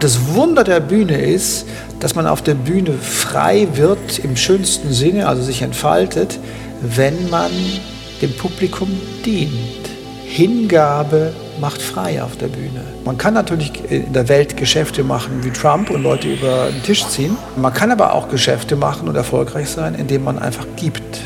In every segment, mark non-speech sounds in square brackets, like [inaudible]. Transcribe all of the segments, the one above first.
Das Wunder der Bühne ist, dass man auf der Bühne frei wird im schönsten Sinne, also sich entfaltet, wenn man dem Publikum dient. Hingabe macht frei auf der Bühne. Man kann natürlich in der Welt Geschäfte machen wie Trump und Leute über den Tisch ziehen. Man kann aber auch Geschäfte machen und erfolgreich sein, indem man einfach gibt.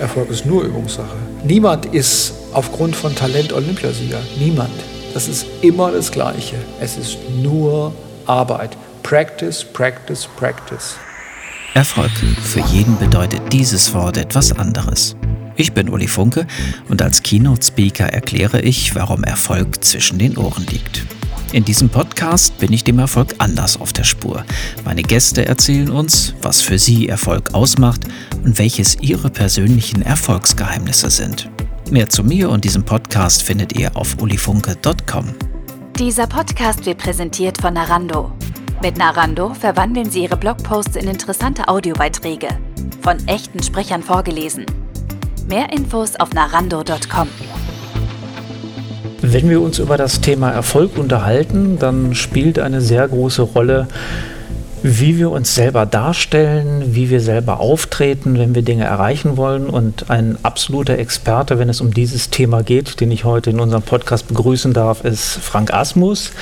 Erfolg ist nur Übungssache. Niemand ist aufgrund von Talent Olympiasieger. Niemand. Das ist immer das Gleiche. Es ist nur Arbeit. Practice, practice, practice. Erfolg. Für jeden bedeutet dieses Wort etwas anderes. Ich bin Uli Funke und als Keynote-Speaker erkläre ich, warum Erfolg zwischen den Ohren liegt. In diesem Podcast bin ich dem Erfolg anders auf der Spur. Meine Gäste erzählen uns, was für sie Erfolg ausmacht und welches ihre persönlichen Erfolgsgeheimnisse sind. Mehr zu mir und diesem Podcast findet ihr auf ulifunke.com. Dieser Podcast wird präsentiert von Narando. Mit Narando verwandeln Sie Ihre Blogposts in interessante Audiobeiträge. Von echten Sprechern vorgelesen. Mehr Infos auf narando.com. Wenn wir uns über das Thema Erfolg unterhalten, dann spielt eine sehr große Rolle, wie wir uns selber darstellen, wie wir selber auftreten, wenn wir Dinge erreichen wollen. Und ein absoluter Experte, wenn es um dieses Thema geht, den ich heute in unserem Podcast begrüßen darf, ist Frank Asmus.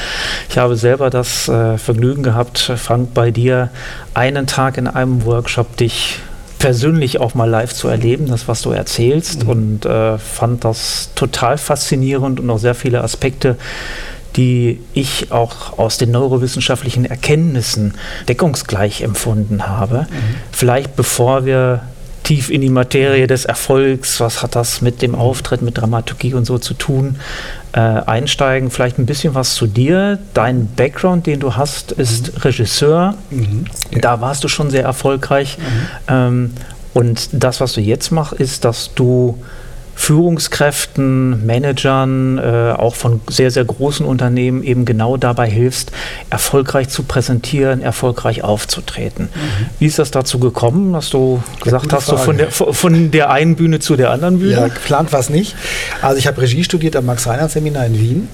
Ich habe selber das äh, Vergnügen gehabt, Frank, bei dir einen Tag in einem Workshop dich persönlich auch mal live zu erleben, das, was du erzählst, mhm. und äh, fand das total faszinierend und auch sehr viele Aspekte, die ich auch aus den neurowissenschaftlichen Erkenntnissen deckungsgleich empfunden habe. Mhm. Vielleicht bevor wir tief in die Materie des Erfolgs, was hat das mit dem Auftritt, mit Dramaturgie und so zu tun, äh, einsteigen. Vielleicht ein bisschen was zu dir. Dein Background, den du hast, ist mhm. Regisseur. Mhm. Ja. Da warst du schon sehr erfolgreich. Mhm. Ähm, und das, was du jetzt machst, ist, dass du Führungskräften, Managern, äh, auch von sehr, sehr großen Unternehmen eben genau dabei hilfst, erfolgreich zu präsentieren, erfolgreich aufzutreten. Mhm. Wie ist das dazu gekommen, dass du gesagt hast, so von, der, von der einen Bühne zu der anderen Bühne? Ja, geplant war es nicht. Also ich habe Regie studiert am Max-Reinhardt-Seminar in Wien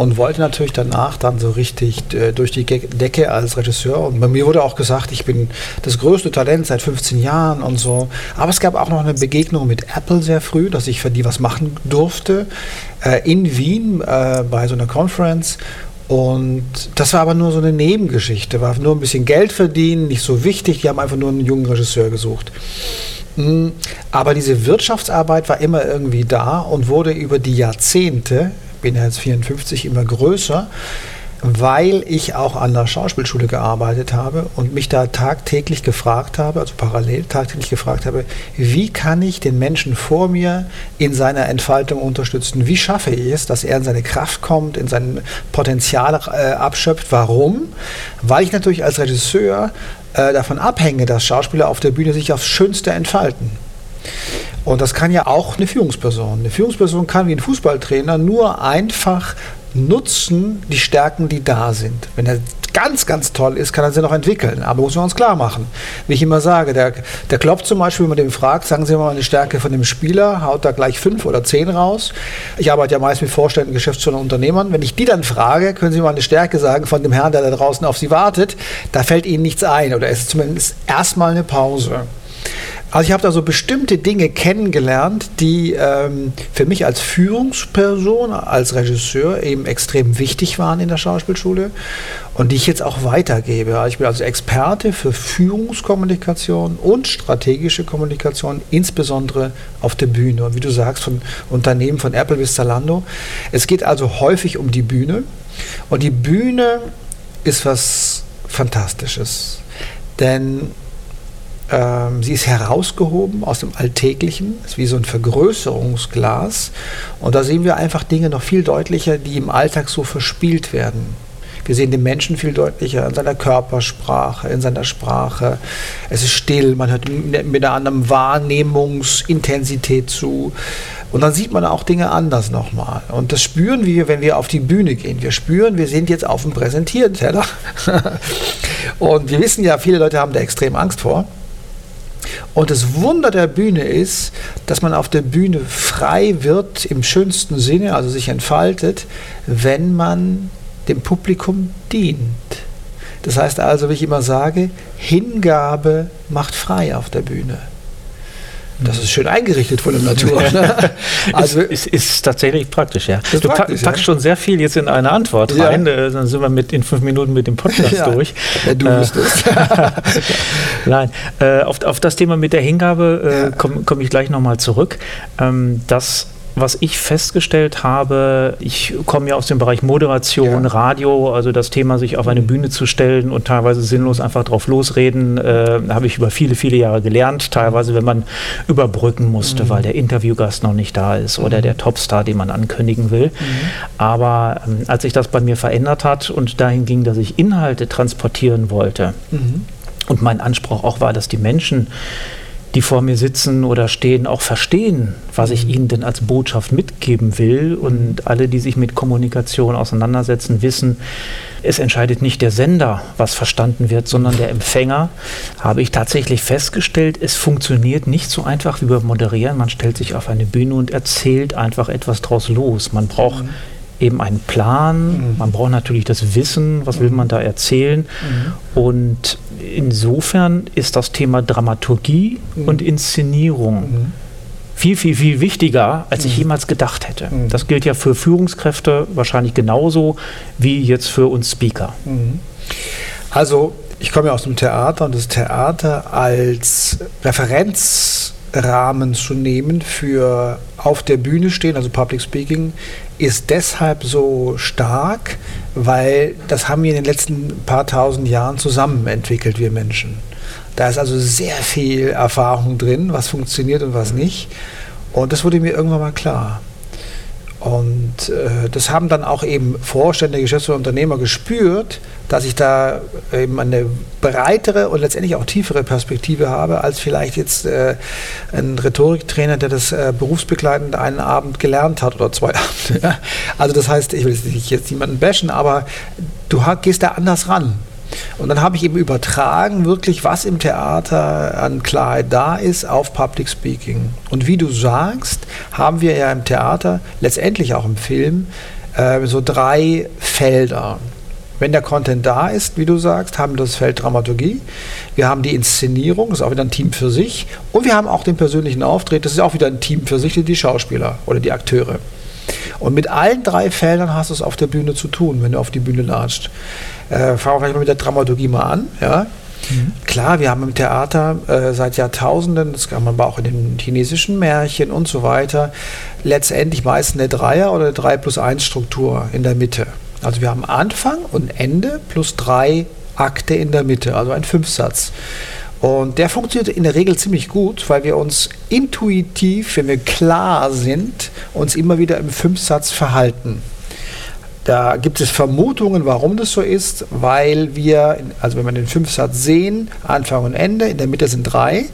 und wollte natürlich danach dann so richtig äh, durch die Decke als Regisseur. Und bei mir wurde auch gesagt, ich bin das größte Talent seit 15 Jahren und so. Aber es gab auch noch eine Begegnung mit Apple sehr früh, dass ich für die was machen durfte äh, in Wien äh, bei so einer Conference. Und das war aber nur so eine Nebengeschichte, war nur ein bisschen Geld verdienen, nicht so wichtig. Die haben einfach nur einen jungen Regisseur gesucht. Mhm. Aber diese Wirtschaftsarbeit war immer irgendwie da und wurde über die Jahrzehnte, bin jetzt 54, immer größer weil ich auch an der Schauspielschule gearbeitet habe und mich da tagtäglich gefragt habe, also parallel tagtäglich gefragt habe, wie kann ich den Menschen vor mir in seiner Entfaltung unterstützen? Wie schaffe ich es, dass er in seine Kraft kommt, in sein Potenzial äh, abschöpft? Warum? Weil ich natürlich als Regisseur äh, davon abhänge, dass Schauspieler auf der Bühne sich aufs Schönste entfalten. Und das kann ja auch eine Führungsperson. Eine Führungsperson kann wie ein Fußballtrainer nur einfach nutzen die Stärken, die da sind. Wenn er ganz, ganz toll ist, kann er sie noch entwickeln. Aber muss man uns klar machen. Wie ich immer sage, der, der Klopp zum Beispiel, wenn man den fragt, sagen Sie mal eine Stärke von dem Spieler, haut da gleich fünf oder zehn raus. Ich arbeite ja meist mit Vorständen, Geschäftsführern, Unternehmern. Wenn ich die dann frage, können Sie mal eine Stärke sagen von dem Herrn, der da draußen auf Sie wartet, da fällt Ihnen nichts ein oder es ist zumindest erstmal eine Pause. Also ich habe da so bestimmte Dinge kennengelernt, die ähm, für mich als Führungsperson, als Regisseur eben extrem wichtig waren in der Schauspielschule und die ich jetzt auch weitergebe. Also ich bin also Experte für Führungskommunikation und strategische Kommunikation, insbesondere auf der Bühne. Und wie du sagst, von Unternehmen von Apple bis Zalando. Es geht also häufig um die Bühne und die Bühne ist was Fantastisches. Denn ähm, sie ist herausgehoben aus dem Alltäglichen, ist wie so ein Vergrößerungsglas. Und da sehen wir einfach Dinge noch viel deutlicher, die im Alltag so verspielt werden. Wir sehen den Menschen viel deutlicher in seiner Körpersprache, in seiner Sprache. Es ist still, man hört mit einer anderen Wahrnehmungsintensität zu. Und dann sieht man auch Dinge anders nochmal. Und das spüren wir, wenn wir auf die Bühne gehen. Wir spüren, wir sind jetzt auf dem Präsentierteller. [laughs] Und wir wissen ja, viele Leute haben da extrem Angst vor. Und das Wunder der Bühne ist, dass man auf der Bühne frei wird im schönsten Sinne, also sich entfaltet, wenn man dem Publikum dient. Das heißt also, wie ich immer sage, Hingabe macht frei auf der Bühne. Das ist schön eingerichtet von der Natur. Ne? [laughs] Also ist, ist, ist, tatsächlich praktisch, ja. Du praktisch, packst ja. schon sehr viel jetzt in eine Antwort rein. Ja. Äh, dann sind wir mit in fünf Minuten mit dem Podcast [laughs] ja. durch. Ja, du bist äh, es. [laughs] Nein, äh, auf, auf das Thema mit der Hingabe äh, komme komm ich gleich nochmal zurück. Ähm, das was ich festgestellt habe, ich komme ja aus dem Bereich Moderation, ja. Radio, also das Thema, sich auf eine Bühne zu stellen und teilweise sinnlos einfach drauf losreden, äh, habe ich über viele, viele Jahre gelernt. Teilweise, wenn man überbrücken musste, mhm. weil der Interviewgast noch nicht da ist oder mhm. der Topstar, den man ankündigen will. Mhm. Aber ähm, als sich das bei mir verändert hat und dahin ging, dass ich Inhalte transportieren wollte, mhm. und mein Anspruch auch war, dass die Menschen die vor mir sitzen oder stehen, auch verstehen, was ich mhm. ihnen denn als Botschaft mitgeben will. Und alle, die sich mit Kommunikation auseinandersetzen, wissen, es entscheidet nicht der Sender, was verstanden wird, sondern der Empfänger. Habe ich tatsächlich festgestellt, es funktioniert nicht so einfach wie beim Moderieren. Man stellt sich auf eine Bühne und erzählt einfach etwas draus los. Man braucht mhm eben einen Plan, mhm. man braucht natürlich das Wissen, was will man da erzählen. Mhm. Und insofern ist das Thema Dramaturgie mhm. und Inszenierung mhm. viel, viel, viel wichtiger, als ich mhm. jemals gedacht hätte. Mhm. Das gilt ja für Führungskräfte wahrscheinlich genauso wie jetzt für uns Speaker. Also ich komme ja aus dem Theater und das Theater als Referenzrahmen zu nehmen für auf der Bühne stehen, also Public Speaking, ist deshalb so stark, weil das haben wir in den letzten paar tausend Jahren zusammen entwickelt, wir Menschen. Da ist also sehr viel Erfahrung drin, was funktioniert und was nicht. Und das wurde mir irgendwann mal klar. Und äh, das haben dann auch eben Vorstände, Geschäftsführer, Unternehmer gespürt, dass ich da eben eine breitere und letztendlich auch tiefere Perspektive habe, als vielleicht jetzt äh, ein Rhetoriktrainer, der das äh, berufsbegleitend einen Abend gelernt hat oder zwei [laughs] Abende. Also das heißt, ich will jetzt niemanden bashen, aber du gehst da anders ran. Und dann habe ich eben übertragen, wirklich, was im Theater an Klarheit da ist, auf Public Speaking. Und wie du sagst, haben wir ja im Theater, letztendlich auch im Film, äh, so drei Felder. Wenn der Content da ist, wie du sagst, haben wir das Feld Dramaturgie. Wir haben die Inszenierung, das ist auch wieder ein Team für sich. Und wir haben auch den persönlichen Auftritt, das ist auch wieder ein Team für sich, die Schauspieler oder die Akteure. Und mit allen drei Feldern hast du es auf der Bühne zu tun, wenn du auf die Bühne latscht. Äh, fangen wir vielleicht mal mit der Dramaturgie mal an. Ja? Mhm. Klar, wir haben im Theater äh, seit Jahrtausenden, das kann man aber auch in den chinesischen Märchen und so weiter, letztendlich meist eine Dreier- oder eine 3 plus 1 Struktur in der Mitte. Also wir haben Anfang und Ende plus drei Akte in der Mitte, also ein Fünfsatz. Und der funktioniert in der Regel ziemlich gut, weil wir uns intuitiv, wenn wir klar sind, uns immer wieder im Fünfsatz verhalten. Da gibt es Vermutungen, warum das so ist, weil wir, also wenn wir den Fünfsatz sehen, Anfang und Ende, in der Mitte sind drei,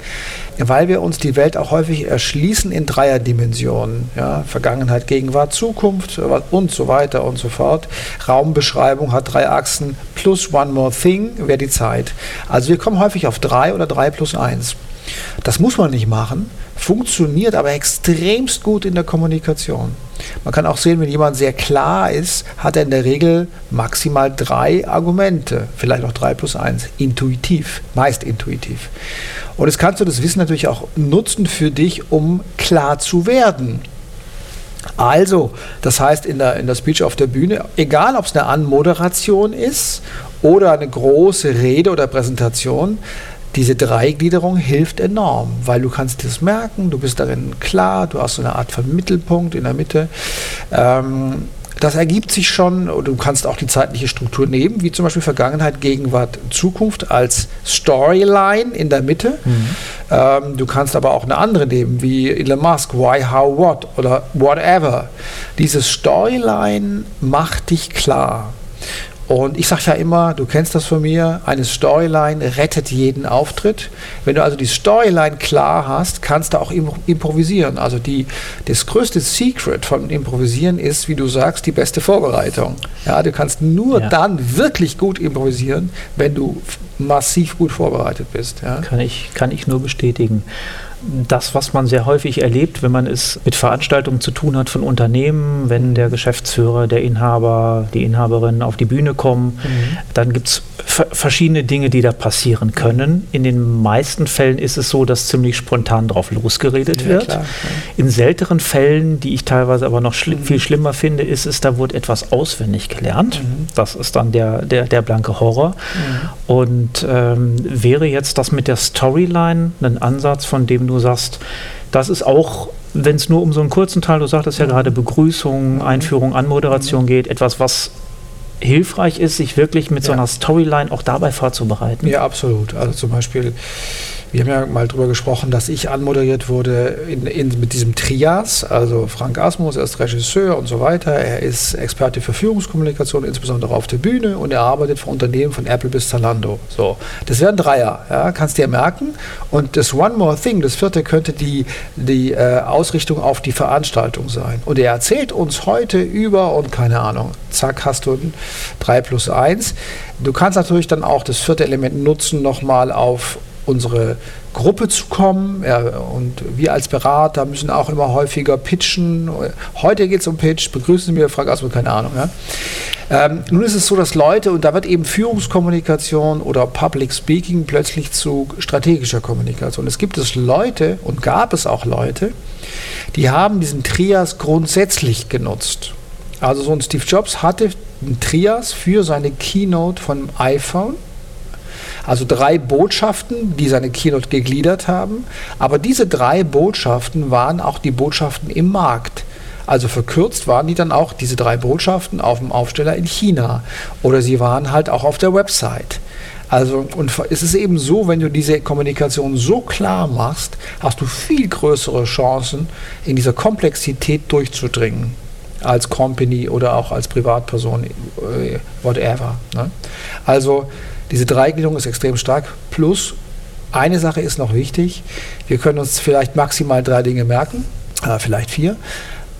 weil wir uns die Welt auch häufig erschließen in Dreierdimensionen. Ja, Vergangenheit, Gegenwart, Zukunft und so weiter und so fort. Raumbeschreibung hat drei Achsen plus One More Thing wäre die Zeit. Also wir kommen häufig auf drei oder drei plus eins. Das muss man nicht machen, funktioniert aber extremst gut in der Kommunikation. Man kann auch sehen, wenn jemand sehr klar ist, hat er in der Regel maximal drei Argumente, vielleicht auch drei plus eins, intuitiv, meist intuitiv. Und jetzt kannst du das Wissen natürlich auch nutzen für dich, um klar zu werden. Also, das heißt in der, in der Speech auf der Bühne, egal ob es eine Anmoderation ist oder eine große Rede oder Präsentation, diese Dreigliederung hilft enorm, weil du kannst das merken, du bist darin klar, du hast so eine Art von Mittelpunkt in der Mitte. Ähm, das ergibt sich schon, und du kannst auch die zeitliche Struktur nehmen, wie zum Beispiel Vergangenheit, Gegenwart, Zukunft als Storyline in der Mitte. Mhm. Ähm, du kannst aber auch eine andere nehmen, wie Elon Musk, Why, How, What oder Whatever. Dieses Storyline macht dich klar. Und ich sage ja immer, du kennst das von mir, eine Storyline rettet jeden Auftritt. Wenn du also die Storyline klar hast, kannst du auch improvisieren. Also die, das größte Secret von Improvisieren ist, wie du sagst, die beste Vorbereitung. Ja, du kannst nur ja. dann wirklich gut improvisieren, wenn du massiv gut vorbereitet bist. Ja? Kann, ich, kann ich nur bestätigen. Das, was man sehr häufig erlebt, wenn man es mit Veranstaltungen zu tun hat von Unternehmen, wenn der Geschäftsführer, der Inhaber, die Inhaberin auf die Bühne kommen, mhm. dann gibt es verschiedene Dinge, die da passieren können. In den meisten Fällen ist es so, dass ziemlich spontan drauf losgeredet ja, wird. Klar, ja. In seltenen Fällen, die ich teilweise aber noch schli mhm. viel schlimmer finde, ist es, da wird etwas auswendig gelernt. Mhm. Das ist dann der, der, der blanke Horror. Mhm. Und ähm, wäre jetzt das mit der Storyline ein Ansatz, von dem du sagst, das ist auch wenn es nur um so einen kurzen Teil, du sagtest ja mhm. gerade Begrüßung, Einführung, Anmoderation mhm. geht, etwas, was hilfreich ist, sich wirklich mit ja. so einer Storyline auch dabei vorzubereiten. Ja, absolut. Also zum Beispiel wir haben ja mal darüber gesprochen, dass ich anmoderiert wurde in, in, mit diesem Trias. Also Frank Asmus, er ist Regisseur und so weiter. Er ist Experte für Führungskommunikation, insbesondere auf der Bühne und er arbeitet für Unternehmen von Apple bis Zalando. So, das wären Dreier, ja, kannst du dir merken. Und das One More Thing, das vierte, könnte die, die äh, Ausrichtung auf die Veranstaltung sein. Und er erzählt uns heute über und keine Ahnung, zack, hast du 3 plus 1. Du kannst natürlich dann auch das vierte Element nutzen, nochmal auf unsere Gruppe zu kommen. Ja, und wir als Berater müssen auch immer häufiger pitchen. Heute geht es um Pitch. Begrüßen Sie mich, Frank Asmus, keine Ahnung. Ja. Ähm, nun ist es so, dass Leute, und da wird eben Führungskommunikation oder Public Speaking plötzlich zu strategischer Kommunikation. Es gibt es Leute und gab es auch Leute, die haben diesen Trias grundsätzlich genutzt. Also so ein Steve Jobs hatte ein Trias für seine Keynote vom iPhone also drei Botschaften, die seine Keynote gegliedert haben. Aber diese drei Botschaften waren auch die Botschaften im Markt. Also verkürzt waren die dann auch diese drei Botschaften auf dem Aufsteller in China oder sie waren halt auch auf der Website. Also, und es ist eben so, wenn du diese Kommunikation so klar machst, hast du viel größere Chancen, in dieser Komplexität durchzudringen. Als Company oder auch als Privatperson, äh, whatever. Ne? Also, diese Dreigliederung ist extrem stark. Plus, eine Sache ist noch wichtig. Wir können uns vielleicht maximal drei Dinge merken, äh, vielleicht vier.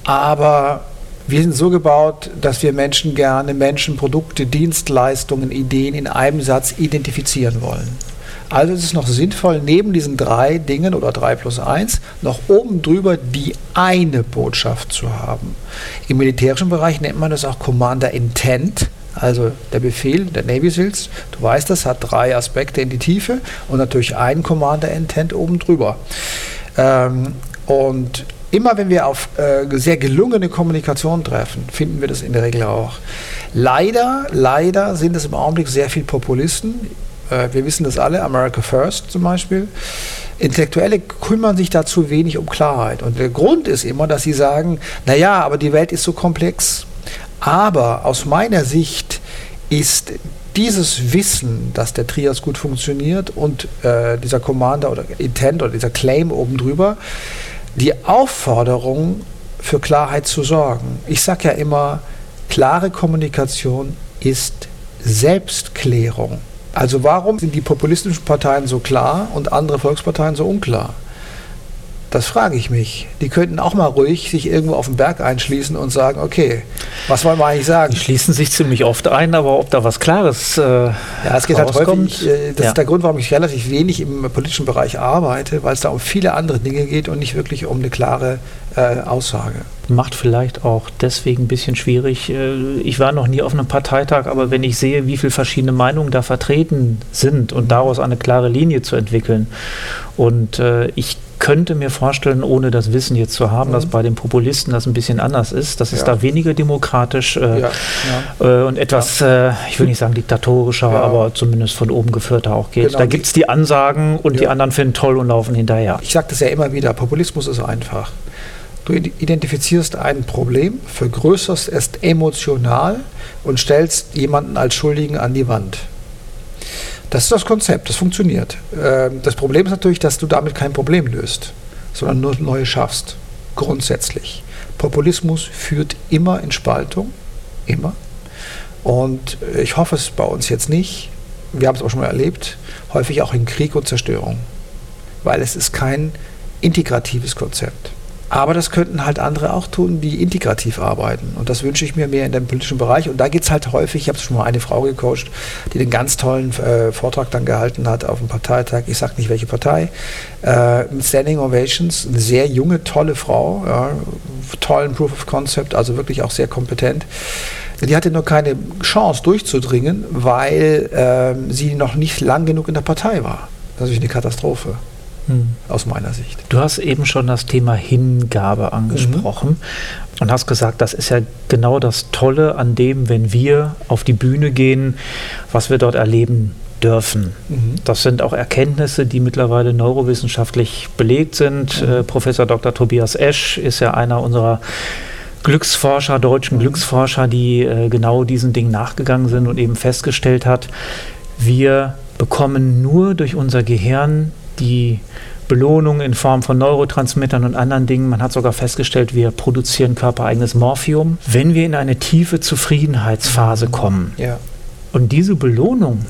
Aber wir sind so gebaut, dass wir Menschen gerne Menschen, Produkte, Dienstleistungen, Ideen in einem Satz identifizieren wollen. Also ist es noch sinnvoll, neben diesen drei Dingen oder drei plus eins noch oben drüber die eine Botschaft zu haben. Im militärischen Bereich nennt man das auch Commander Intent. Also der Befehl der Navy Seals, du weißt das, hat drei Aspekte in die Tiefe und natürlich einen Commander Intent oben drüber. Ähm, und immer wenn wir auf äh, sehr gelungene Kommunikation treffen, finden wir das in der Regel auch. Leider, leider sind es im Augenblick sehr viele Populisten. Äh, wir wissen das alle, America First zum Beispiel. Intellektuelle kümmern sich da zu wenig um Klarheit. Und der Grund ist immer, dass sie sagen, naja, aber die Welt ist so komplex. Aber aus meiner Sicht ist dieses Wissen, dass der Trias gut funktioniert und äh, dieser Commander oder Intent oder dieser Claim oben drüber, die Aufforderung für Klarheit zu sorgen. Ich sage ja immer, klare Kommunikation ist Selbstklärung. Also warum sind die populistischen Parteien so klar und andere Volksparteien so unklar? Das frage ich mich. Die könnten auch mal ruhig sich irgendwo auf den Berg einschließen und sagen, okay, was wollen wir eigentlich sagen? Die schließen sich ziemlich oft ein, aber ob da was Klares äh, Ja, es geht halt häufig, äh, das ja. ist der Grund, warum ich relativ wenig im politischen Bereich arbeite, weil es da um viele andere Dinge geht und nicht wirklich um eine klare äh, Aussage. Macht vielleicht auch deswegen ein bisschen schwierig. Äh, ich war noch nie auf einem Parteitag, aber wenn ich sehe, wie viele verschiedene Meinungen da vertreten sind und daraus eine klare Linie zu entwickeln und äh, ich könnte mir vorstellen, ohne das Wissen jetzt zu haben, mhm. dass bei den Populisten das ein bisschen anders ist, dass es da weniger demokratisch äh, ja, ja. Äh, und etwas, äh, ich will nicht sagen diktatorischer, aber zumindest von oben geführter auch geht. Genau, da gibt es die Ansagen und die anderen finden toll und laufen hinterher. Ich sage das ja immer wieder, Populismus ist einfach. Du identifizierst ein Problem, vergrößerst es emotional und stellst jemanden als Schuldigen an die Wand. Das ist das Konzept, das funktioniert. Ähm, das Problem ist natürlich, dass du damit kein Problem löst, sondern nur neue schaffst. Grundsätzlich. Populismus führt immer in Spaltung, immer. Und ich hoffe es bei uns jetzt nicht. Wir haben es auch schon mal erlebt, häufig auch in Krieg und Zerstörung. Weil es ist kein integratives Konzept. Aber das könnten halt andere auch tun, die integrativ arbeiten. Und das wünsche ich mir mehr in dem politischen Bereich. Und da geht es halt häufig, ich habe schon mal eine Frau gecoacht, die den ganz tollen äh, Vortrag dann gehalten hat auf dem Parteitag, ich sage nicht welche Partei, äh, Standing Ovations, eine sehr junge, tolle Frau, ja, tollen Proof of Concept, also wirklich auch sehr kompetent. Die hatte nur keine Chance durchzudringen, weil äh, sie noch nicht lang genug in der Partei war. Das ist eine Katastrophe hm. aus meiner Sicht. Du hast eben schon das Thema Hingabe angesprochen mhm. und hast gesagt, das ist ja genau das Tolle an dem, wenn wir auf die Bühne gehen, was wir dort erleben dürfen. Mhm. Das sind auch Erkenntnisse, die mittlerweile neurowissenschaftlich belegt sind. Mhm. Äh, Professor Dr. Tobias Esch ist ja einer unserer Glücksforscher, deutschen mhm. Glücksforscher, die äh, genau diesen Dingen nachgegangen sind und eben festgestellt hat, wir bekommen nur durch unser Gehirn die Belohnung in Form von Neurotransmittern und anderen Dingen. Man hat sogar festgestellt, wir produzieren körpereigenes Morphium, wenn wir in eine tiefe Zufriedenheitsphase kommen. Ja. Und diese Belohnung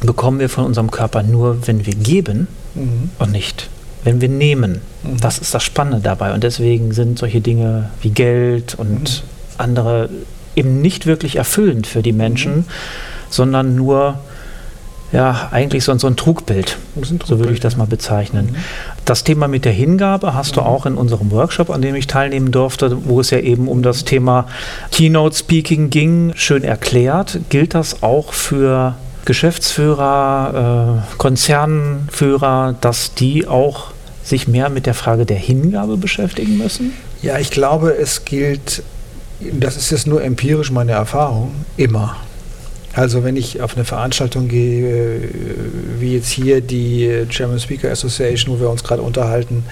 bekommen wir von unserem Körper nur, wenn wir geben mhm. und nicht, wenn wir nehmen. Mhm. Das ist das Spannende dabei. Und deswegen sind solche Dinge wie Geld und mhm. andere eben nicht wirklich erfüllend für die Menschen, mhm. sondern nur ja, eigentlich so, so ein Trugbild. Ein Trugbild. So würde ich das mal bezeichnen. Mhm. Das Thema mit der Hingabe hast du mhm. auch in unserem Workshop, an dem ich teilnehmen durfte, wo es ja eben um das Thema Keynote Speaking ging, schön erklärt. Gilt das auch für Geschäftsführer, äh, Konzernführer, dass die auch sich mehr mit der Frage der Hingabe beschäftigen müssen? Ja, ich glaube, es gilt, das ist jetzt nur empirisch meine Erfahrung, immer. Also wenn ich auf eine Veranstaltung gehe, äh, wie jetzt hier die German Speaker Association, wo wir uns gerade unterhalten,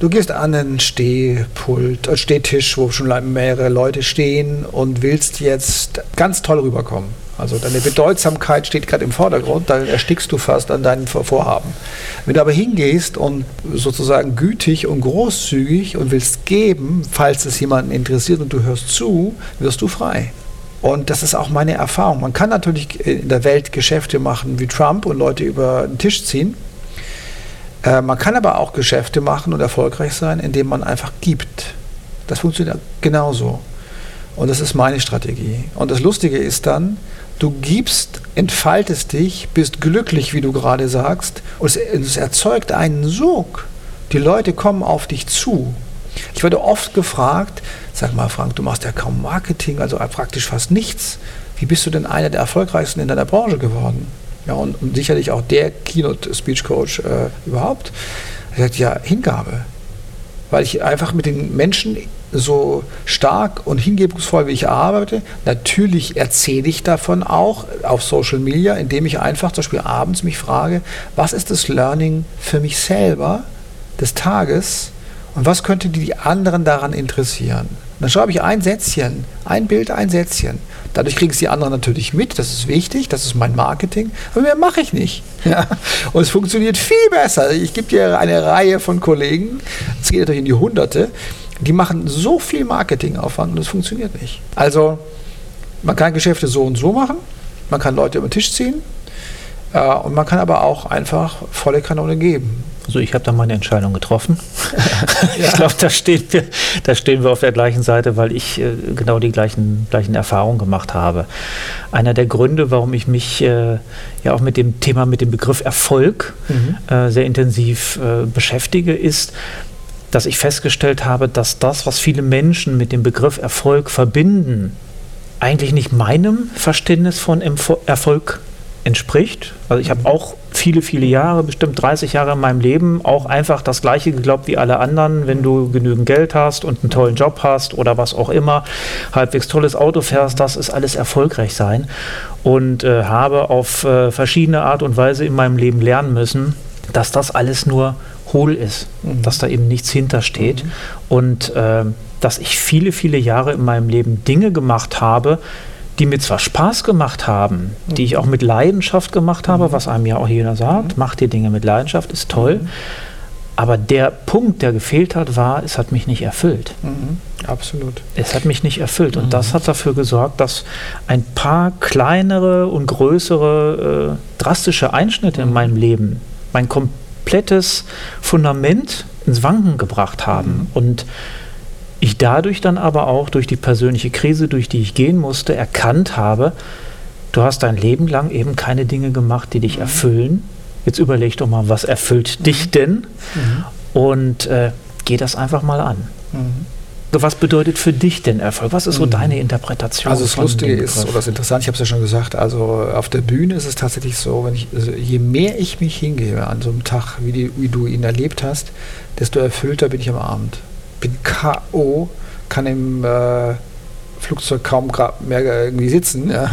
du gehst an einen Stehpult, äh, Stehtisch, wo schon mehrere Leute stehen und willst jetzt ganz toll rüberkommen. Also deine Bedeutsamkeit steht gerade im Vordergrund, dann erstickst du fast an deinen Vorhaben. Wenn du aber hingehst und sozusagen gütig und großzügig und willst geben, falls es jemanden interessiert und du hörst zu, wirst du frei. Und das ist auch meine Erfahrung. Man kann natürlich in der Welt Geschäfte machen wie Trump und Leute über den Tisch ziehen. Äh, man kann aber auch Geschäfte machen und erfolgreich sein, indem man einfach gibt. Das funktioniert genauso. Und das ist meine Strategie. Und das Lustige ist dann, du gibst, entfaltest dich, bist glücklich, wie du gerade sagst, und es, es erzeugt einen Sog. Die Leute kommen auf dich zu. Ich werde oft gefragt, sag mal Frank, du machst ja kaum Marketing, also praktisch fast nichts. Wie bist du denn einer der erfolgreichsten in deiner Branche geworden? Ja, und, und sicherlich auch der Keynote-Speech-Coach äh, überhaupt. Er sagt, ja, Hingabe. Weil ich einfach mit den Menschen so stark und hingebungsvoll, wie ich arbeite, natürlich erzähle ich davon auch auf Social Media, indem ich einfach zum Beispiel abends mich frage, was ist das Learning für mich selber des Tages, und was könnte die anderen daran interessieren? Und dann schreibe ich ein Sätzchen, ein Bild, ein Sätzchen. Dadurch kriegen es die anderen natürlich mit, das ist wichtig, das ist mein Marketing, aber mehr mache ich nicht. Ja? [laughs] Und es funktioniert viel besser. Ich gebe dir eine Reihe von Kollegen, es geht natürlich in die Hunderte, die machen so viel Marketingaufwand und es funktioniert nicht. Also man kann Geschäfte so und so machen, man kann Leute über den Tisch ziehen äh, und man kann aber auch einfach volle Kanone geben. Also ich habe da meine Entscheidung getroffen. [laughs] Ich glaube, da stehen, wir, da stehen wir auf der gleichen Seite, weil ich äh, genau die gleichen, gleichen Erfahrungen gemacht habe. Einer der Gründe, warum ich mich äh, ja auch mit dem Thema, mit dem Begriff Erfolg mhm. äh, sehr intensiv äh, beschäftige, ist, dass ich festgestellt habe, dass das, was viele Menschen mit dem Begriff Erfolg verbinden, eigentlich nicht meinem Verständnis von Erfolg entspricht. Also ich habe auch viele, viele Jahre, bestimmt 30 Jahre in meinem Leben, auch einfach das Gleiche geglaubt wie alle anderen. Wenn du genügend Geld hast und einen tollen Job hast oder was auch immer, halbwegs tolles Auto fährst, das ist alles erfolgreich sein. Und äh, habe auf äh, verschiedene Art und Weise in meinem Leben lernen müssen, dass das alles nur hohl ist, mhm. dass da eben nichts hintersteht. Mhm. Und äh, dass ich viele, viele Jahre in meinem Leben Dinge gemacht habe, die mir zwar Spaß gemacht haben, mhm. die ich auch mit Leidenschaft gemacht habe, mhm. was einem ja auch jeder sagt, mhm. mach dir Dinge mit Leidenschaft, ist toll. Mhm. Aber der Punkt, der gefehlt hat, war, es hat mich nicht erfüllt. Mhm. Absolut. Es hat mich nicht erfüllt. Und das hat dafür gesorgt, dass ein paar kleinere und größere äh, drastische Einschnitte in meinem Leben, mein komplettes Fundament ins Wanken gebracht haben. Mhm. Und ich dadurch dann aber auch durch die persönliche Krise, durch die ich gehen musste, erkannt habe, du hast dein Leben lang eben keine Dinge gemacht, die dich mhm. erfüllen. Jetzt überleg doch mal, was erfüllt mhm. dich denn? Mhm. Und äh, geh das einfach mal an. Mhm. Was bedeutet für dich denn Erfolg? Was ist so mhm. deine Interpretation? Also das Lustige ist, oder das Interessante, ich habe es ja schon gesagt, also auf der Bühne ist es tatsächlich so, wenn ich, also je mehr ich mich hingebe an so einem Tag, wie, die, wie du ihn erlebt hast, desto erfüllter bin ich am Abend bin K.O., kann im äh, Flugzeug kaum mehr irgendwie sitzen. Ja.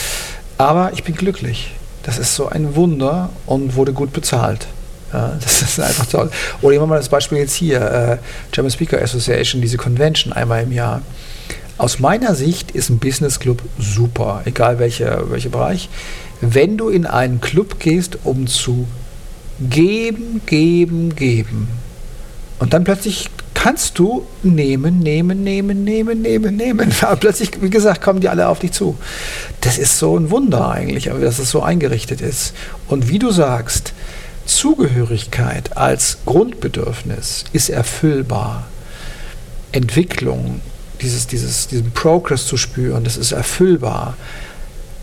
[laughs] Aber ich bin glücklich. Das ist so ein Wunder und wurde gut bezahlt. Ja, [laughs] das ist einfach toll. Oder nehmen wir mal das Beispiel jetzt hier, äh, German Speaker Association, diese Convention einmal im Jahr. Aus meiner Sicht ist ein Business Club super, egal welcher, welcher Bereich. Wenn du in einen Club gehst, um zu geben, geben, geben und dann plötzlich kannst du nehmen, nehmen, nehmen, nehmen, nehmen, nehmen. [laughs] Aber plötzlich, wie gesagt, kommen die alle auf dich zu. Das ist so ein Wunder eigentlich, dass es so eingerichtet ist. Und wie du sagst, Zugehörigkeit als Grundbedürfnis ist erfüllbar. Entwicklung, dieses, dieses, diesen Progress zu spüren, das ist erfüllbar.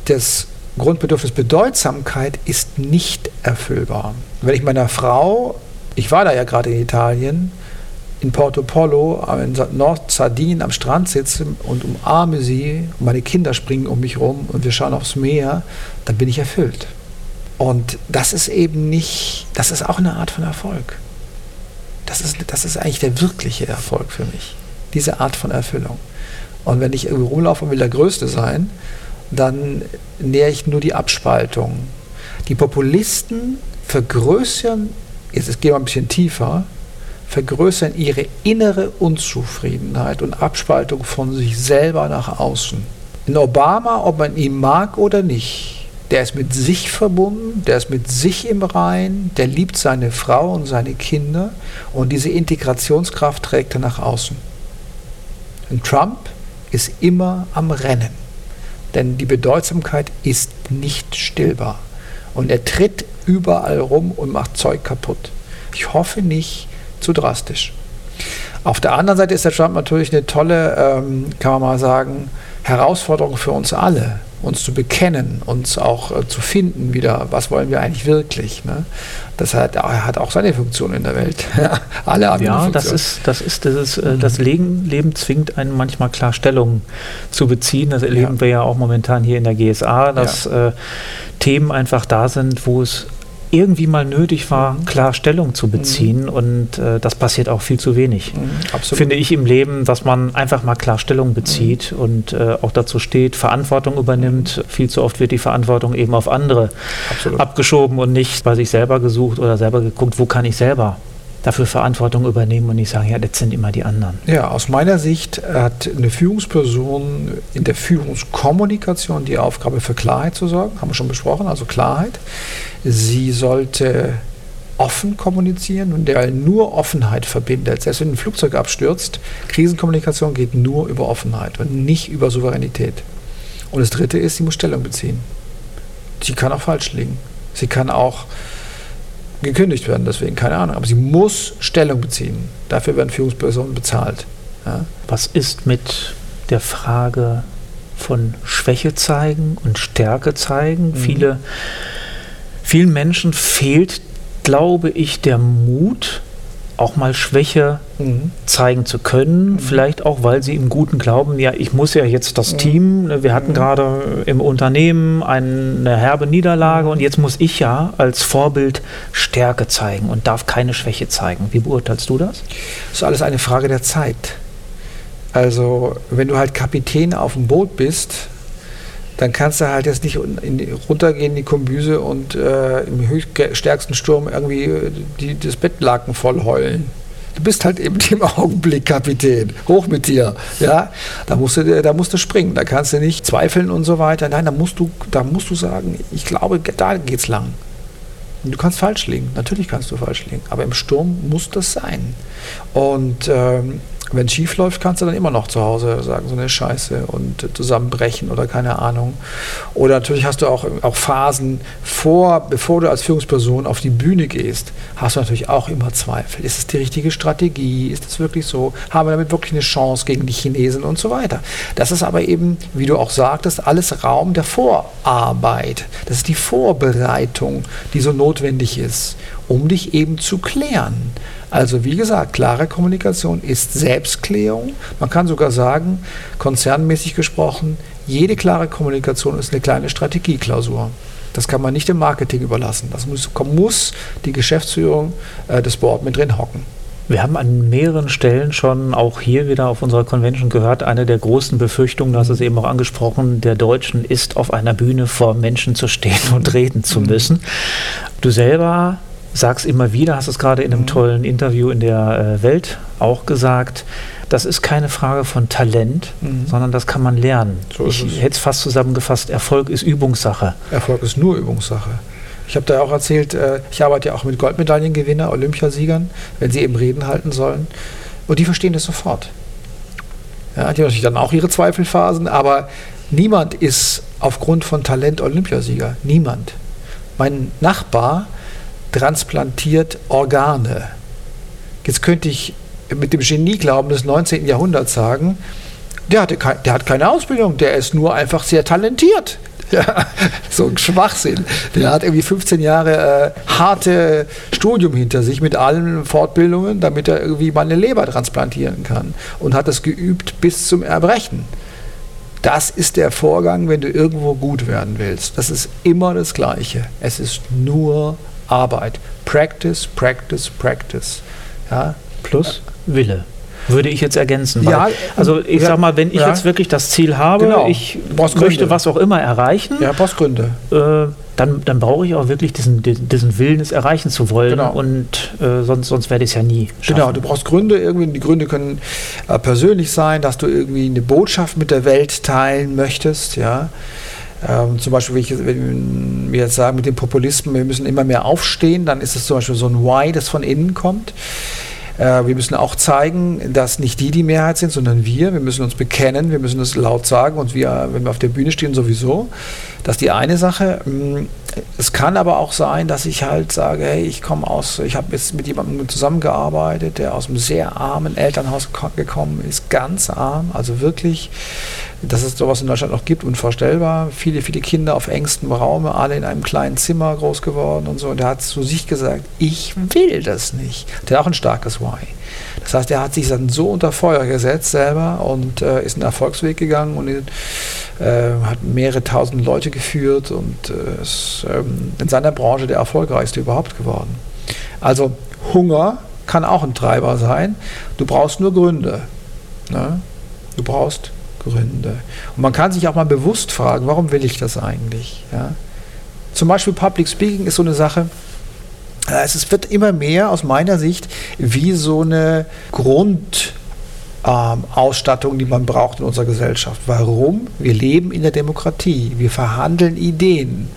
Das Grundbedürfnis Bedeutsamkeit ist nicht erfüllbar. Wenn ich meiner Frau, ich war da ja gerade in Italien, in Porto Polo in Nordsardinien am Strand sitze und umarme sie und meine Kinder springen um mich rum und wir schauen aufs Meer, dann bin ich erfüllt. Und das ist eben nicht, das ist auch eine Art von Erfolg. Das ist, das ist eigentlich der wirkliche Erfolg für mich. Diese Art von Erfüllung. Und wenn ich irgendwie rumlaufe und will der Größte sein, dann nähere ich nur die Abspaltung. Die Populisten vergrößern, jetzt gehen wir ein bisschen tiefer, vergrößern ihre innere Unzufriedenheit und Abspaltung von sich selber nach außen. In Obama, ob man ihn mag oder nicht, der ist mit sich verbunden, der ist mit sich im Rein, der liebt seine Frau und seine Kinder und diese Integrationskraft trägt er nach außen. Und Trump ist immer am Rennen, denn die Bedeutsamkeit ist nicht stillbar und er tritt überall rum und macht Zeug kaputt. Ich hoffe nicht, zu drastisch. Auf der anderen Seite ist der Trump natürlich eine tolle, ähm, kann man mal sagen, Herausforderung für uns alle, uns zu bekennen, uns auch äh, zu finden wieder, was wollen wir eigentlich wirklich. Ne? Das hat, er hat auch seine Funktion in der Welt. [laughs] alle haben Ja, das ist, das ist, das ist, äh, das Leben, Leben zwingt einen manchmal klar Stellung zu beziehen. Das erleben ja. wir ja auch momentan hier in der GSA, dass ja. äh, Themen einfach da sind, wo es irgendwie mal nötig war, mhm. klar Stellung zu beziehen. Mhm. Und äh, das passiert auch viel zu wenig. Mhm, Finde ich im Leben, dass man einfach mal klar Stellung bezieht mhm. und äh, auch dazu steht, Verantwortung übernimmt. Mhm. Viel zu oft wird die Verantwortung eben auf andere absolut. abgeschoben und nicht bei sich selber gesucht oder selber geguckt, wo kann ich selber dafür Verantwortung übernehmen und nicht sagen, ja, das sind immer die anderen. Ja, aus meiner Sicht hat eine Führungsperson in der Führungskommunikation die Aufgabe für Klarheit zu sorgen, haben wir schon besprochen, also Klarheit. Sie sollte offen kommunizieren und der nur Offenheit verbindet. Selbst wenn ein Flugzeug abstürzt, Krisenkommunikation geht nur über Offenheit und nicht über Souveränität. Und das Dritte ist, sie muss Stellung beziehen. Sie kann auch falsch liegen. Sie kann auch gekündigt werden, deswegen keine Ahnung. Aber sie muss Stellung beziehen. Dafür werden Führungspersonen bezahlt. Ja. Was ist mit der Frage von Schwäche zeigen und Stärke zeigen? Mhm. Viele, vielen Menschen fehlt, glaube ich, der Mut, auch mal Schwäche mhm. zeigen zu können. Mhm. Vielleicht auch, weil sie im guten Glauben, ja, ich muss ja jetzt das mhm. Team, ne, wir hatten mhm. gerade im Unternehmen eine herbe Niederlage und jetzt muss ich ja als Vorbild Stärke zeigen und darf keine Schwäche zeigen. Wie beurteilst du das? Das ist alles eine Frage der Zeit. Also, wenn du halt Kapitän auf dem Boot bist, dann kannst du halt jetzt nicht in, runtergehen in die Kombüse und äh, im stärksten Sturm irgendwie die, das Bettlaken voll heulen. Du bist halt eben [laughs] im Augenblick Kapitän. Hoch mit dir. Ja, da musst du, da musst du springen. Da kannst du nicht zweifeln und so weiter. Nein, da musst du, da musst du sagen, ich glaube, da geht's lang. Und du kannst falsch liegen. Natürlich kannst du falsch liegen. Aber im Sturm muss das sein. Und ähm, wenn es schief läuft, kannst du dann immer noch zu Hause sagen, so eine Scheiße und zusammenbrechen oder keine Ahnung. Oder natürlich hast du auch, auch Phasen vor, bevor du als Führungsperson auf die Bühne gehst, hast du natürlich auch immer Zweifel. Ist es die richtige Strategie? Ist es wirklich so? Haben wir damit wirklich eine Chance gegen die Chinesen und so weiter? Das ist aber eben, wie du auch sagtest, alles Raum der Vorarbeit. Das ist die Vorbereitung, die so notwendig ist, um dich eben zu klären. Also wie gesagt, klare Kommunikation ist Selbstklärung. Man kann sogar sagen, konzernmäßig gesprochen, jede klare Kommunikation ist eine kleine Strategieklausur. Das kann man nicht dem Marketing überlassen. Das muss, muss die Geschäftsführung äh, des Board mit drin hocken. Wir haben an mehreren Stellen schon auch hier wieder auf unserer Convention gehört, eine der großen Befürchtungen, du hast es eben auch angesprochen, der Deutschen ist auf einer Bühne vor Menschen zu stehen und reden zu mhm. müssen. Du selber sag's immer wieder, hast es gerade in einem mhm. tollen Interview in der äh, Welt auch gesagt. Das ist keine Frage von Talent, mhm. sondern das kann man lernen. So ich hätte es fast zusammengefasst, Erfolg ist Übungssache. Erfolg ist nur Übungssache. Ich habe da auch erzählt, äh, ich arbeite ja auch mit Goldmedaillengewinner, Olympiasiegern, wenn sie eben Reden halten sollen. Und die verstehen das sofort. Ja, die haben natürlich dann auch ihre Zweifelphasen, aber niemand ist aufgrund von Talent Olympiasieger. Niemand. Mein Nachbar transplantiert Organe. Jetzt könnte ich mit dem Genieglauben des 19. Jahrhunderts sagen, der, hatte kein, der hat keine Ausbildung, der ist nur einfach sehr talentiert. [laughs] So ein Schwachsinn. Der hat irgendwie 15 Jahre äh, harte Studium hinter sich mit allen Fortbildungen, damit er irgendwie mal eine Leber transplantieren kann. Und hat das geübt bis zum Erbrechen. Das ist der Vorgang, wenn du irgendwo gut werden willst. Das ist immer das Gleiche. Es ist nur Arbeit. Practice, practice, practice. Ja? Plus Wille würde ich jetzt ergänzen. Ja, also ich ja, sag mal, wenn ich ja. jetzt wirklich das Ziel habe, genau. ich möchte was auch immer erreichen, ja, Postgründe. Äh, dann, dann brauche ich auch wirklich diesen, diesen Willen, es erreichen zu wollen. Genau. Und äh, sonst, sonst werde ich es ja nie schaffen. Genau, du brauchst Gründe. Irgendwie, die Gründe können äh, persönlich sein, dass du irgendwie eine Botschaft mit der Welt teilen möchtest, ja. Ähm, zum Beispiel, wenn, wir jetzt sagen, mit dem Populismus, wir müssen immer mehr aufstehen, dann ist es zum Beispiel so ein Why, das von innen kommt. Äh, wir müssen auch zeigen, dass nicht die die Mehrheit sind, sondern wir. Wir müssen uns bekennen, wir müssen es laut sagen und wir, wenn wir auf der Bühne stehen, sowieso. Das ist die eine Sache. Mm, es kann aber auch sein, dass ich halt sage, hey, ich komme aus, ich habe jetzt mit jemandem zusammengearbeitet, der aus einem sehr armen Elternhaus gekommen ist, ganz arm, also wirklich, dass es sowas in Deutschland noch gibt, unvorstellbar. Viele, viele Kinder auf engstem Raum, alle in einem kleinen Zimmer groß geworden und so. Und der hat zu sich gesagt, ich will das nicht. Der hat auch ein starkes Why. Das heißt, er hat sich dann so unter Feuer gesetzt selber und äh, ist einen Erfolgsweg gegangen und äh, hat mehrere tausend Leute geführt und äh, ist ähm, in seiner Branche der erfolgreichste überhaupt geworden. Also Hunger kann auch ein Treiber sein. Du brauchst nur Gründe. Ne? Du brauchst Gründe. Und man kann sich auch mal bewusst fragen, warum will ich das eigentlich? Ja? Zum Beispiel Public Speaking ist so eine Sache, es wird immer mehr aus meiner Sicht wie so eine Grundausstattung, ähm, die man braucht in unserer Gesellschaft. Warum? Wir leben in der Demokratie. Wir verhandeln Ideen.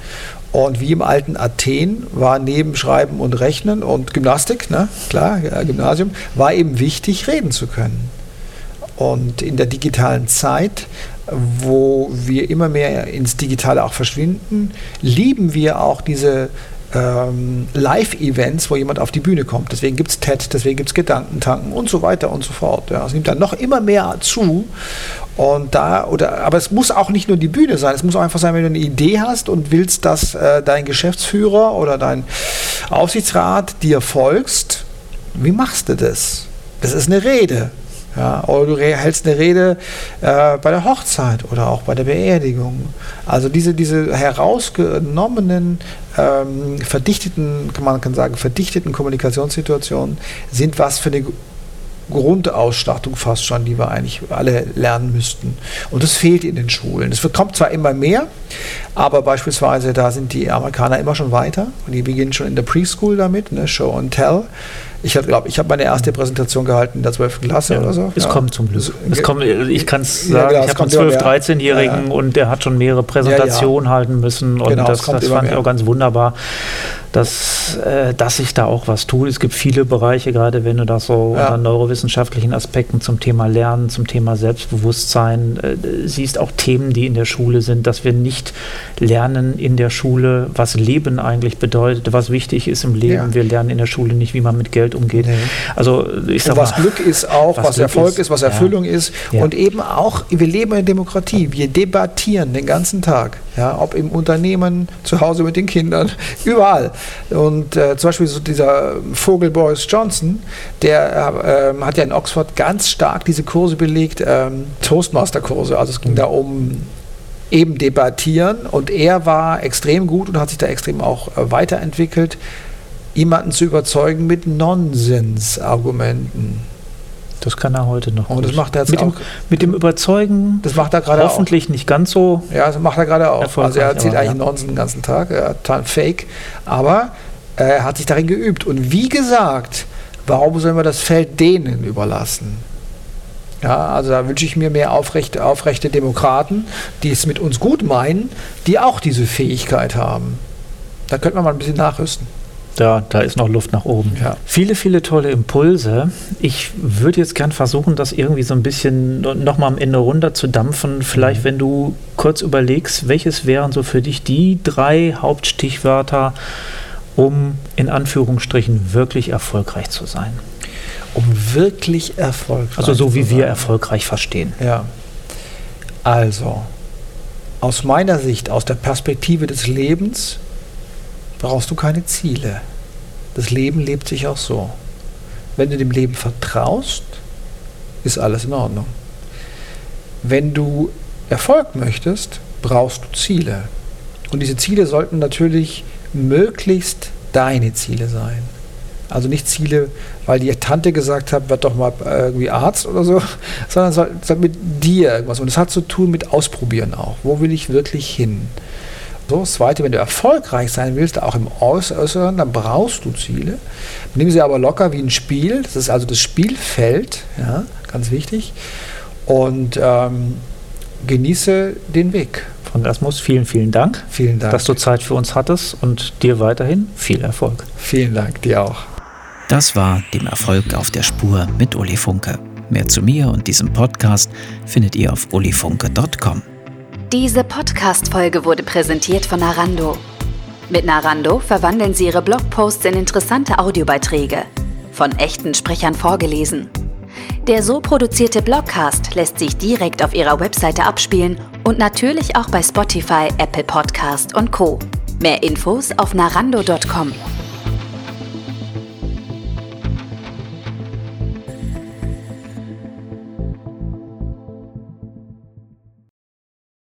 Und wie im alten Athen war neben Schreiben und Rechnen und Gymnastik, ne, klar, Gymnasium, war eben wichtig, reden zu können. Und in der digitalen Zeit, wo wir immer mehr ins Digitale auch verschwinden, lieben wir auch diese ähm, Live-Events, wo jemand auf die Bühne kommt. Deswegen gibt es TED, deswegen gibt es Gedankentanken und so weiter und so fort. Ja. Es nimmt dann noch immer mehr zu. Und da, oder, aber es muss auch nicht nur die Bühne sein, es muss auch einfach sein, wenn du eine Idee hast und willst, dass äh, dein Geschäftsführer oder dein Aufsichtsrat dir folgst, wie machst du das? Das ist eine Rede. Ja, oder du hältst eine Rede äh, bei der Hochzeit oder auch bei der Beerdigung. Also diese, diese herausgenommenen, ähm, verdichteten, kann man kann sagen, verdichteten Kommunikationssituationen sind was für eine Grundausstattung fast schon, die wir eigentlich alle lernen müssten. Und das fehlt in den Schulen. Es kommt zwar immer mehr, aber beispielsweise da sind die Amerikaner immer schon weiter und die beginnen schon in der Preschool damit, ne, Show and Tell. Ich glaube, ich habe meine erste Präsentation gehalten in der 12. Klasse ja, oder so. Es ja. kommt zum Glück. Es kommt, ich kann es sagen, ja, genau, ich habe einen 12-, 13-Jährigen und der hat schon mehrere Präsentationen halten müssen und genau, das, das fand ich auch ganz wunderbar. dass, äh, dass sich da auch was tut. Es gibt viele Bereiche, gerade wenn du das so unter neurowissenschaftlichen Aspekten zum Thema Lernen, zum Thema Selbstbewusstsein äh, siehst, auch Themen, die in der Schule sind, dass wir nicht lernen in der Schule, was Leben eigentlich bedeutet, was wichtig ist im Leben. Wir lernen in der Schule nicht, wie man mit Geld umgeht. Nee. Also ich sag was mal, Glück ist auch, was, was Erfolg ist, ist, was Erfüllung ja. ist und eben auch, wir leben in Demokratie. Wir debattieren den ganzen Tag, ja, ob im Unternehmen, zu Hause mit den Kindern, [laughs] überall. Und äh, zum Beispiel so dieser Vogel Boris Johnson, der äh, hat ja in Oxford ganz stark diese Kurse belegt, ähm, Toastmaster-Kurse. Also es ging mhm. da um eben debattieren und er war extrem gut und hat sich da extrem auch äh, weiterentwickelt, jemanden zu überzeugen mit Nonsensargumenten. Das kann er heute noch. Und das macht er jetzt mit auch. Dem, mit dem Überzeugen. Das macht er gerade Hoffentlich auch. nicht ganz so. Ja, das macht er gerade auch. Also er erzählt eigentlich ja. Nonsens den ganzen Tag, er hat Fake, aber er hat sich darin geübt. Und wie gesagt, warum sollen wir das Feld denen überlassen? Ja, also da wünsche ich mir mehr aufrechte, aufrechte Demokraten, die es mit uns gut meinen, die auch diese Fähigkeit haben. Da könnte man mal ein bisschen nachrüsten. Da, da ist noch Luft nach oben. Ja. Viele, viele tolle Impulse. Ich würde jetzt gern versuchen, das irgendwie so ein bisschen nochmal am Ende runter zu dampfen. Vielleicht, mhm. wenn du kurz überlegst, welches wären so für dich die drei Hauptstichwörter, um in Anführungsstrichen wirklich erfolgreich zu sein? Um wirklich erfolgreich zu sein. Also so wie wir erfolgreich verstehen. Ja. Also, aus meiner Sicht, aus der Perspektive des Lebens, brauchst du keine Ziele. Das Leben lebt sich auch so. Wenn du dem Leben vertraust, ist alles in Ordnung. Wenn du Erfolg möchtest, brauchst du Ziele. Und diese Ziele sollten natürlich möglichst deine Ziele sein. Also nicht Ziele, weil die Tante gesagt hat, werd doch mal irgendwie Arzt oder so, [laughs] sondern soll, soll mit dir irgendwas. Und es hat zu tun mit Ausprobieren auch. Wo will ich wirklich hin? So, das Zweite, wenn du erfolgreich sein willst, auch im Äußeren, dann brauchst du Ziele. Nimm sie aber locker wie ein Spiel. Das ist also das Spielfeld, ja, ganz wichtig. Und ähm, genieße den Weg. Von Erasmus, vielen, vielen Dank. Vielen Dank. Dass du Zeit für uns hattest und dir weiterhin viel Erfolg. Vielen Dank, dir auch. Das war dem Erfolg auf der Spur mit Uli Funke. Mehr zu mir und diesem Podcast findet ihr auf ulifunke.com. Diese Podcast-Folge wurde präsentiert von Narando. Mit Narando verwandeln Sie Ihre Blogposts in interessante Audiobeiträge, von echten Sprechern vorgelesen. Der so produzierte Blogcast lässt sich direkt auf Ihrer Webseite abspielen und natürlich auch bei Spotify, Apple Podcast und Co. Mehr Infos auf narando.com.